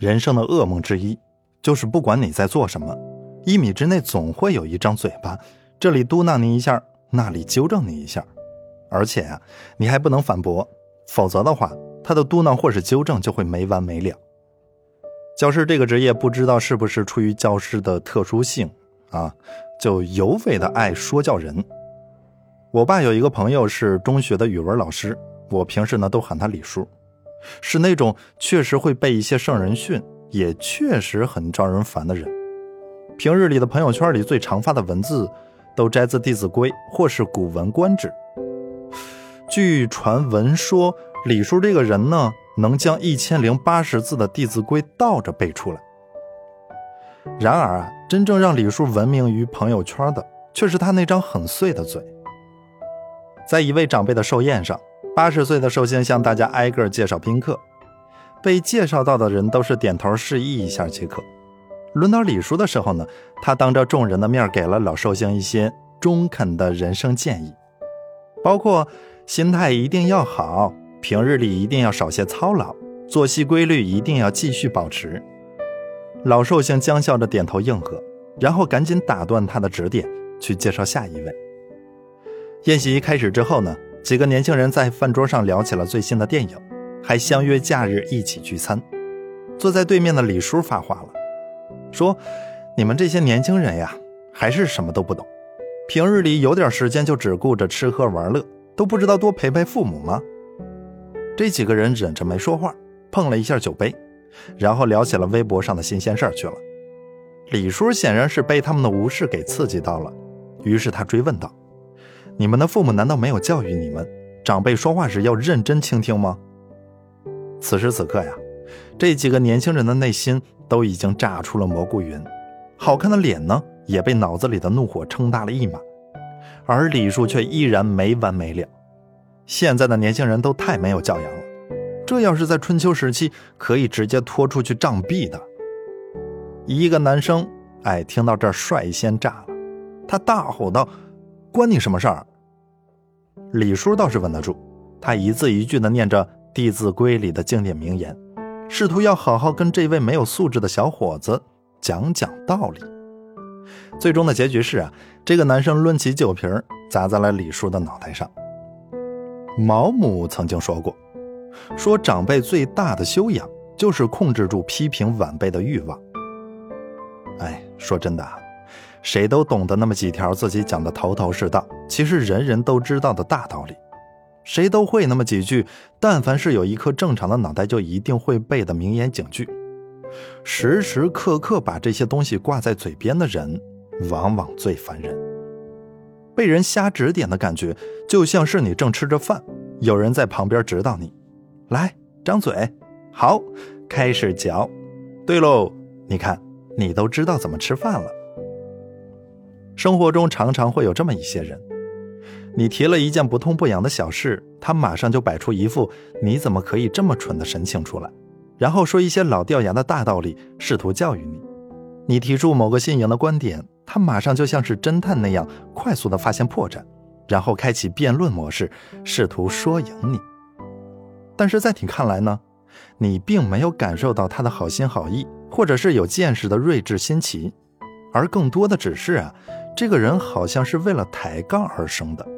人生的噩梦之一，就是不管你在做什么，一米之内总会有一张嘴巴，这里嘟囔你一下，那里纠正你一下，而且啊，你还不能反驳，否则的话，他的嘟囔或是纠正就会没完没了。教师这个职业，不知道是不是出于教师的特殊性啊，就尤为的爱说教人。我爸有一个朋友是中学的语文老师，我平时呢都喊他李叔。是那种确实会被一些圣人训，也确实很招人烦的人。平日里的朋友圈里最常发的文字，都摘自《弟子规》或是《古文观止》。据传闻说，李叔这个人呢，能将一千零八十字的《弟子规》倒着背出来。然而啊，真正让李叔闻名于朋友圈的，却是他那张很碎的嘴。在一位长辈的寿宴上。八十岁的寿星向大家挨个介绍宾客，被介绍到的人都是点头示意一下即可。轮到李叔的时候呢，他当着众人的面给了老寿星一些中肯的人生建议，包括心态一定要好，平日里一定要少些操劳，作息规律一定要继续保持。老寿星僵笑着点头应和，然后赶紧打断他的指点，去介绍下一位。宴席开始之后呢？几个年轻人在饭桌上聊起了最新的电影，还相约假日一起聚餐。坐在对面的李叔发话了，说：“你们这些年轻人呀，还是什么都不懂。平日里有点时间就只顾着吃喝玩乐，都不知道多陪陪父母吗？”这几个人忍着没说话，碰了一下酒杯，然后聊起了微博上的新鲜事儿去了。李叔显然是被他们的无视给刺激到了，于是他追问道。你们的父母难道没有教育你们，长辈说话时要认真倾听吗？此时此刻呀，这几个年轻人的内心都已经炸出了蘑菇云，好看的脸呢也被脑子里的怒火撑大了一码，而李叔却依然没完没了。现在的年轻人都太没有教养了，这要是在春秋时期，可以直接拖出去杖毙的。一个男生，哎，听到这儿率先炸了，他大吼道：“关你什么事儿？”李叔倒是稳得住，他一字一句地念着《弟子规》里的经典名言，试图要好好跟这位没有素质的小伙子讲讲道理。最终的结局是啊，这个男生抡起酒瓶砸在了李叔的脑袋上。毛姆曾经说过，说长辈最大的修养就是控制住批评晚辈的欲望。哎，说真的。谁都懂得那么几条自己讲的头头是道，其实人人都知道的大道理；谁都会那么几句，但凡是有一颗正常的脑袋就一定会背的名言警句。时时刻刻把这些东西挂在嘴边的人，往往最烦人。被人瞎指点的感觉，就像是你正吃着饭，有人在旁边指导你：“来，张嘴，好，开始嚼。对喽，你看，你都知道怎么吃饭了。”生活中常常会有这么一些人，你提了一件不痛不痒的小事，他马上就摆出一副你怎么可以这么蠢的神情出来，然后说一些老掉牙的大道理，试图教育你。你提出某个新颖的观点，他马上就像是侦探那样快速的发现破绽，然后开启辩论模式，试图说赢你。但是在你看来呢，你并没有感受到他的好心好意，或者是有见识的睿智新奇，而更多的只是啊。这个人好像是为了抬杠而生的。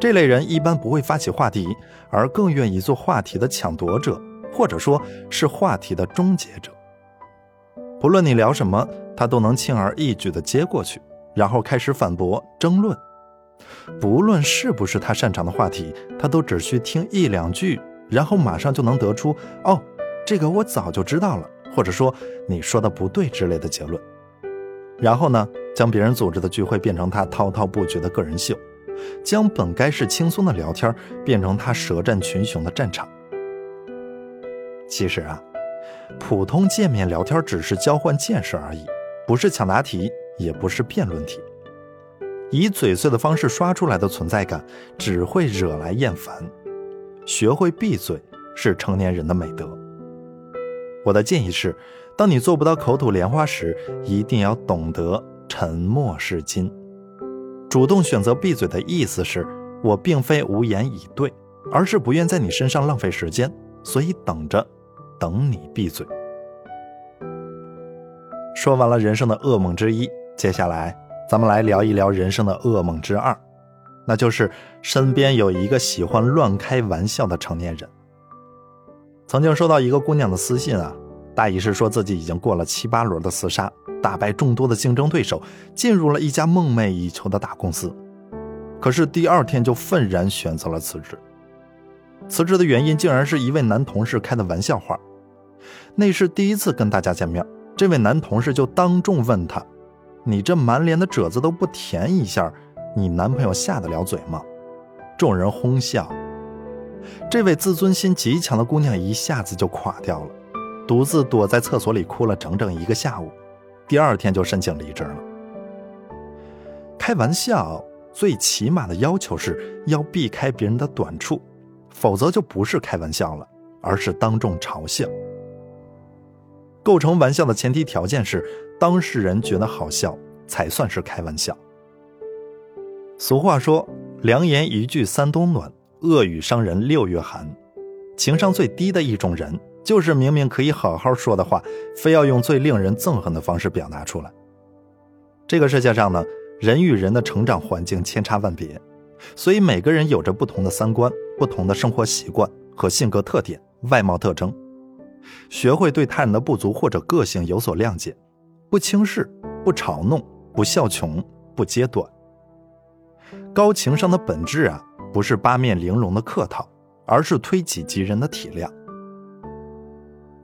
这类人一般不会发起话题，而更愿意做话题的抢夺者，或者说是话题的终结者。不论你聊什么，他都能轻而易举地接过去，然后开始反驳争论。不论是不是他擅长的话题，他都只需听一两句，然后马上就能得出“哦，这个我早就知道了”，或者说“你说的不对”之类的结论。然后呢？将别人组织的聚会变成他滔滔不绝的个人秀，将本该是轻松的聊天变成他舌战群雄的战场。其实啊，普通见面聊天只是交换见识而已，不是抢答题，也不是辩论题。以嘴碎的方式刷出来的存在感，只会惹来厌烦。学会闭嘴是成年人的美德。我的建议是，当你做不到口吐莲花时，一定要懂得。沉默是金，主动选择闭嘴的意思是我并非无言以对，而是不愿在你身上浪费时间，所以等着，等你闭嘴。说完了人生的噩梦之一，接下来咱们来聊一聊人生的噩梦之二，那就是身边有一个喜欢乱开玩笑的成年人。曾经收到一个姑娘的私信啊，大意是说自己已经过了七八轮的厮杀，打败众多的竞争对手，进入了一家梦寐以求的大公司，可是第二天就愤然选择了辞职。辞职的原因竟然是一位男同事开的玩笑话，那是第一次跟大家见面。这位男同事就当众问他：“你这满脸的褶子都不填一下，你男朋友下得了嘴吗？”众人哄笑。这位自尊心极强的姑娘一下子就垮掉了，独自躲在厕所里哭了整整一个下午。第二天就申请离职了。开玩笑最起码的要求是要避开别人的短处，否则就不是开玩笑了，而是当众嘲笑。构成玩笑的前提条件是当事人觉得好笑，才算是开玩笑。俗话说：“良言一句三冬暖，恶语伤人六月寒。”情商最低的一种人，就是明明可以好好说的话，非要用最令人憎恨的方式表达出来。这个世界上呢，人与人的成长环境千差万别，所以每个人有着不同的三观、不同的生活习惯和性格特点、外貌特征。学会对他人的不足或者个性有所谅解，不轻视，不嘲弄，不笑穷，不揭短。高情商的本质啊，不是八面玲珑的客套，而是推己及人的体谅。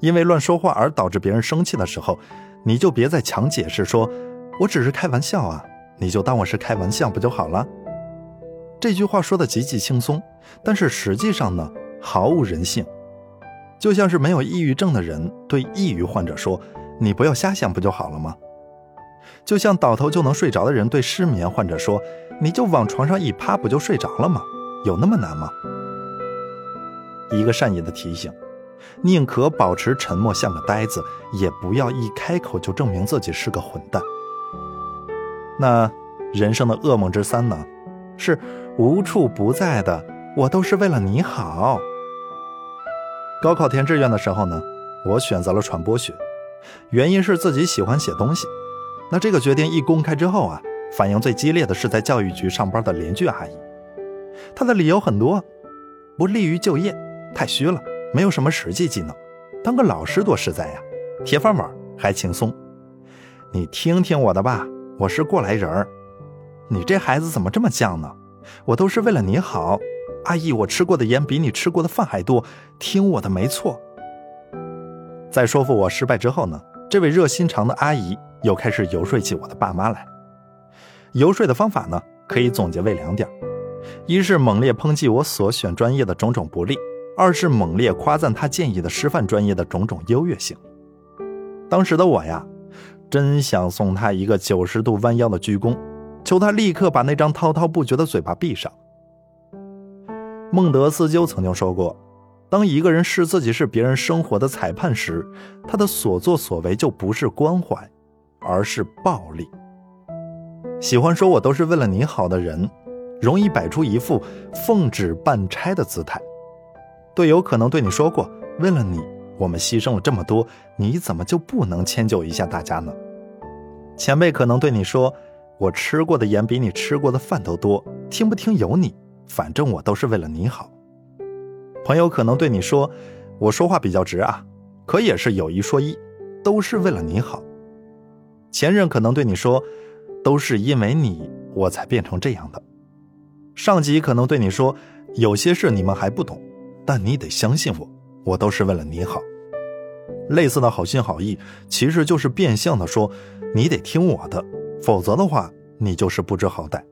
因为乱说话而导致别人生气的时候，你就别再强解释说“我只是开玩笑啊”，你就当我是开玩笑不就好了？这句话说的极其轻松，但是实际上呢，毫无人性。就像是没有抑郁症的人对抑郁患者说：“你不要瞎想，不就好了吗？”就像倒头就能睡着的人对失眠患者说：“你就往床上一趴，不就睡着了吗？有那么难吗？”一个善意的提醒：宁可保持沉默，像个呆子，也不要一开口就证明自己是个混蛋。那人生的噩梦之三呢？是无处不在的，我都是为了你好。高考填志愿的时候呢，我选择了传播学，原因是自己喜欢写东西。那这个决定一公开之后啊，反应最激烈的是在教育局上班的邻居阿姨，她的理由很多，不利于就业，太虚了，没有什么实际技能，当个老师多实在呀，铁饭碗还轻松。你听听我的吧，我是过来人儿，你这孩子怎么这么犟呢？我都是为了你好。阿姨，我吃过的盐比你吃过的饭还多，听我的没错。在说服我失败之后呢，这位热心肠的阿姨又开始游说起我的爸妈来。游说的方法呢，可以总结为两点：一是猛烈抨击我所选专业的种种不利；二是猛烈夸赞他建议的师范专业的种种优越性。当时的我呀，真想送他一个九十度弯腰的鞠躬，求他立刻把那张滔滔不绝的嘴巴闭上。孟德斯鸠曾经说过：“当一个人视自己是别人生活的裁判时，他的所作所为就不是关怀，而是暴力。”喜欢说我都是为了你好的人，容易摆出一副奉旨办差的姿态。队友可能对你说过：“为了你，我们牺牲了这么多，你怎么就不能迁就一下大家呢？”前辈可能对你说：“我吃过的盐比你吃过的饭都多，听不听由你。”反正我都是为了你好。朋友可能对你说：“我说话比较直啊，可也是有一说一，都是为了你好。”前任可能对你说：“都是因为你，我才变成这样的。”上级可能对你说：“有些事你们还不懂，但你得相信我，我都是为了你好。”类似的好心好意，其实就是变相的说：“你得听我的，否则的话，你就是不知好歹。”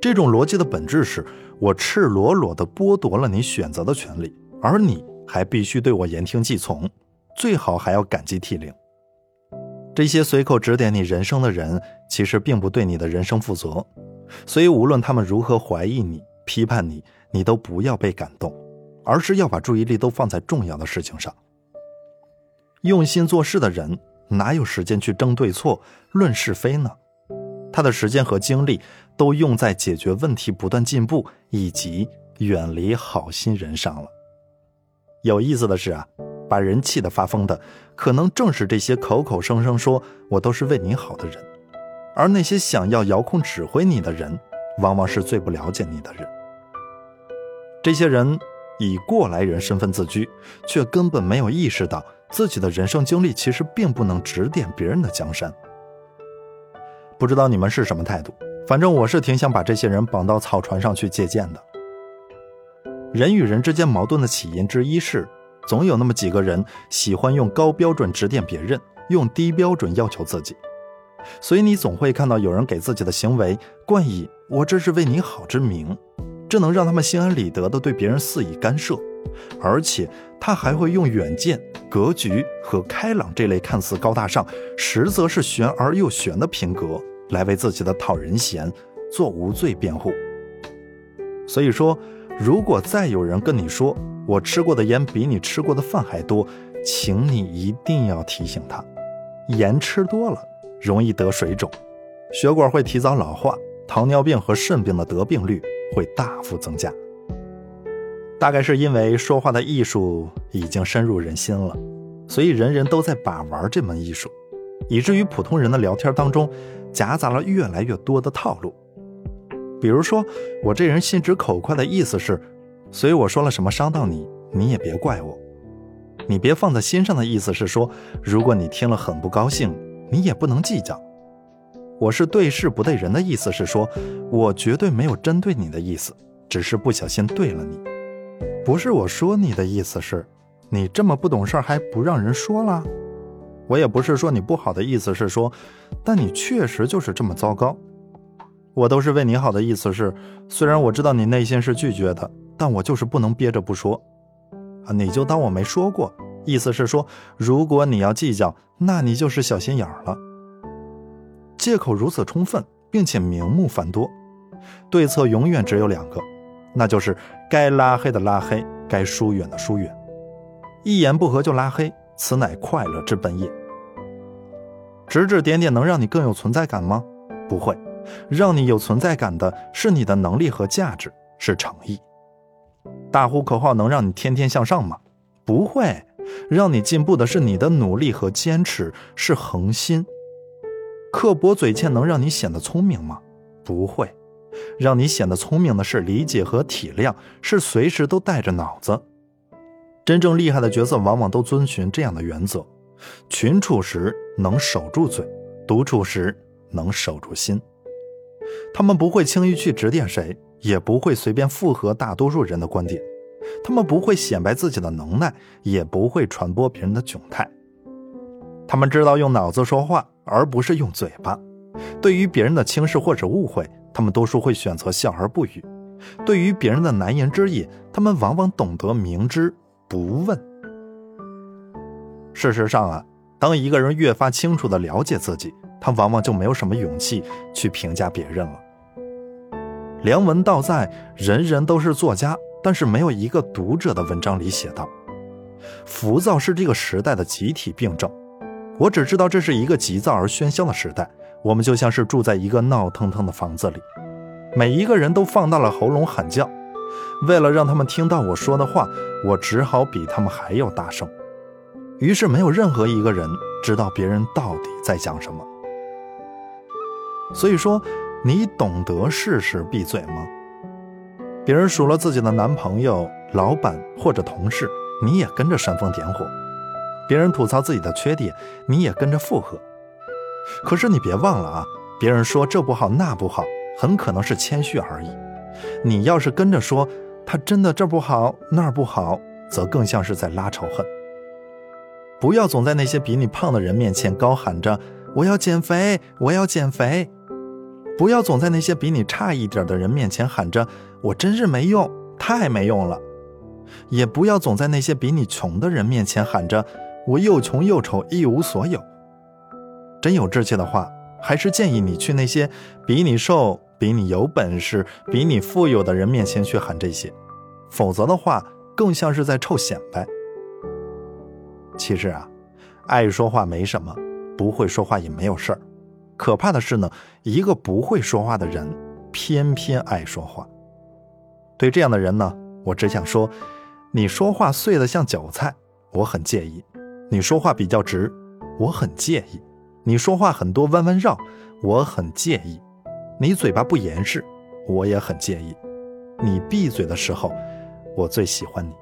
这种逻辑的本质是我赤裸裸地剥夺了你选择的权利，而你还必须对我言听计从，最好还要感激涕零。这些随口指点你人生的人，其实并不对你的人生负责，所以无论他们如何怀疑你、批判你，你都不要被感动，而是要把注意力都放在重要的事情上。用心做事的人，哪有时间去争对错、论是非呢？他的时间和精力都用在解决问题、不断进步以及远离好心人上了。有意思的是啊，把人气得发疯的，可能正是这些口口声声说我都是为你好的人，而那些想要遥控指挥你的人，往往是最不了解你的人。这些人以过来人身份自居，却根本没有意识到自己的人生经历其实并不能指点别人的江山。不知道你们是什么态度，反正我是挺想把这些人绑到草船上去借鉴的。人与人之间矛盾的起因之一是。总有那么几个人喜欢用高标准指点别人，用低标准要求自己，所以你总会看到有人给自己的行为冠以“我这是为你好”之名，这能让他们心安理得地对别人肆意干涉，而且他还会用远见、格局和开朗这类看似高大上，实则是玄而又玄的品格来为自己的讨人嫌做无罪辩护。所以说，如果再有人跟你说，我吃过的盐比你吃过的饭还多，请你一定要提醒他，盐吃多了容易得水肿，血管会提早老化，糖尿病和肾病的得病率会大幅增加。大概是因为说话的艺术已经深入人心了，所以人人都在把玩这门艺术，以至于普通人的聊天当中夹杂了越来越多的套路。比如说，我这人心直口快的意思是。所以我说了什么伤到你，你也别怪我，你别放在心上的意思是说，如果你听了很不高兴，你也不能计较。我是对事不对人的意思是说，我绝对没有针对你的意思，只是不小心对了你。不是我说你的意思是，你这么不懂事还不让人说了。我也不是说你不好的意思是说，但你确实就是这么糟糕。我都是为你好的意思是，虽然我知道你内心是拒绝的。但我就是不能憋着不说，啊，你就当我没说过。意思是说，如果你要计较，那你就是小心眼儿了。借口如此充分，并且名目繁多，对策永远只有两个，那就是该拉黑的拉黑，该疏远的疏远。一言不合就拉黑，此乃快乐之本也。指指点点能让你更有存在感吗？不会，让你有存在感的是你的能力和价值，是诚意。大呼口号能让你天天向上吗？不会，让你进步的是你的努力和坚持，是恒心。刻薄嘴欠能让你显得聪明吗？不会，让你显得聪明的是理解和体谅，是随时都带着脑子。真正厉害的角色往往都遵循这样的原则：群处时能守住嘴，独处时能守住心。他们不会轻易去指点谁。也不会随便附和大多数人的观点，他们不会显摆自己的能耐，也不会传播别人的窘态。他们知道用脑子说话，而不是用嘴巴。对于别人的轻视或者误会，他们多数会选择笑而不语；对于别人的难言之隐，他们往往懂得明知不问。事实上啊，当一个人越发清楚地了解自己，他往往就没有什么勇气去评价别人了。梁文道在《人人都是作家，但是没有一个读者》的文章里写道：“浮躁是这个时代的集体病症。我只知道这是一个急躁而喧嚣的时代。我们就像是住在一个闹腾腾的房子里，每一个人都放大了喉咙喊叫。为了让他们听到我说的话，我只好比他们还要大声。于是，没有任何一个人知道别人到底在讲什么。所以说。”你懂得事事闭嘴吗？别人数了自己的男朋友、老板或者同事，你也跟着煽风点火；别人吐槽自己的缺点，你也跟着附和。可是你别忘了啊，别人说这不好那不好，很可能是谦虚而已。你要是跟着说他真的这不好那不好，则更像是在拉仇恨。不要总在那些比你胖的人面前高喊着“我要减肥，我要减肥”。不要总在那些比你差一点的人面前喊着“我真是没用，太没用了”，也不要总在那些比你穷的人面前喊着“我又穷又丑，一无所有”。真有志气的话，还是建议你去那些比你瘦、比你有本事、比你富有的人面前去喊这些，否则的话，更像是在臭显摆。其实啊，爱说话没什么，不会说话也没有事儿。可怕的是呢，一个不会说话的人，偏偏爱说话。对这样的人呢，我只想说，你说话碎的像韭菜，我很介意；你说话比较直，我很介意；你说话很多弯弯绕，我很介意；你嘴巴不严实，我也很介意。你闭嘴的时候，我最喜欢你。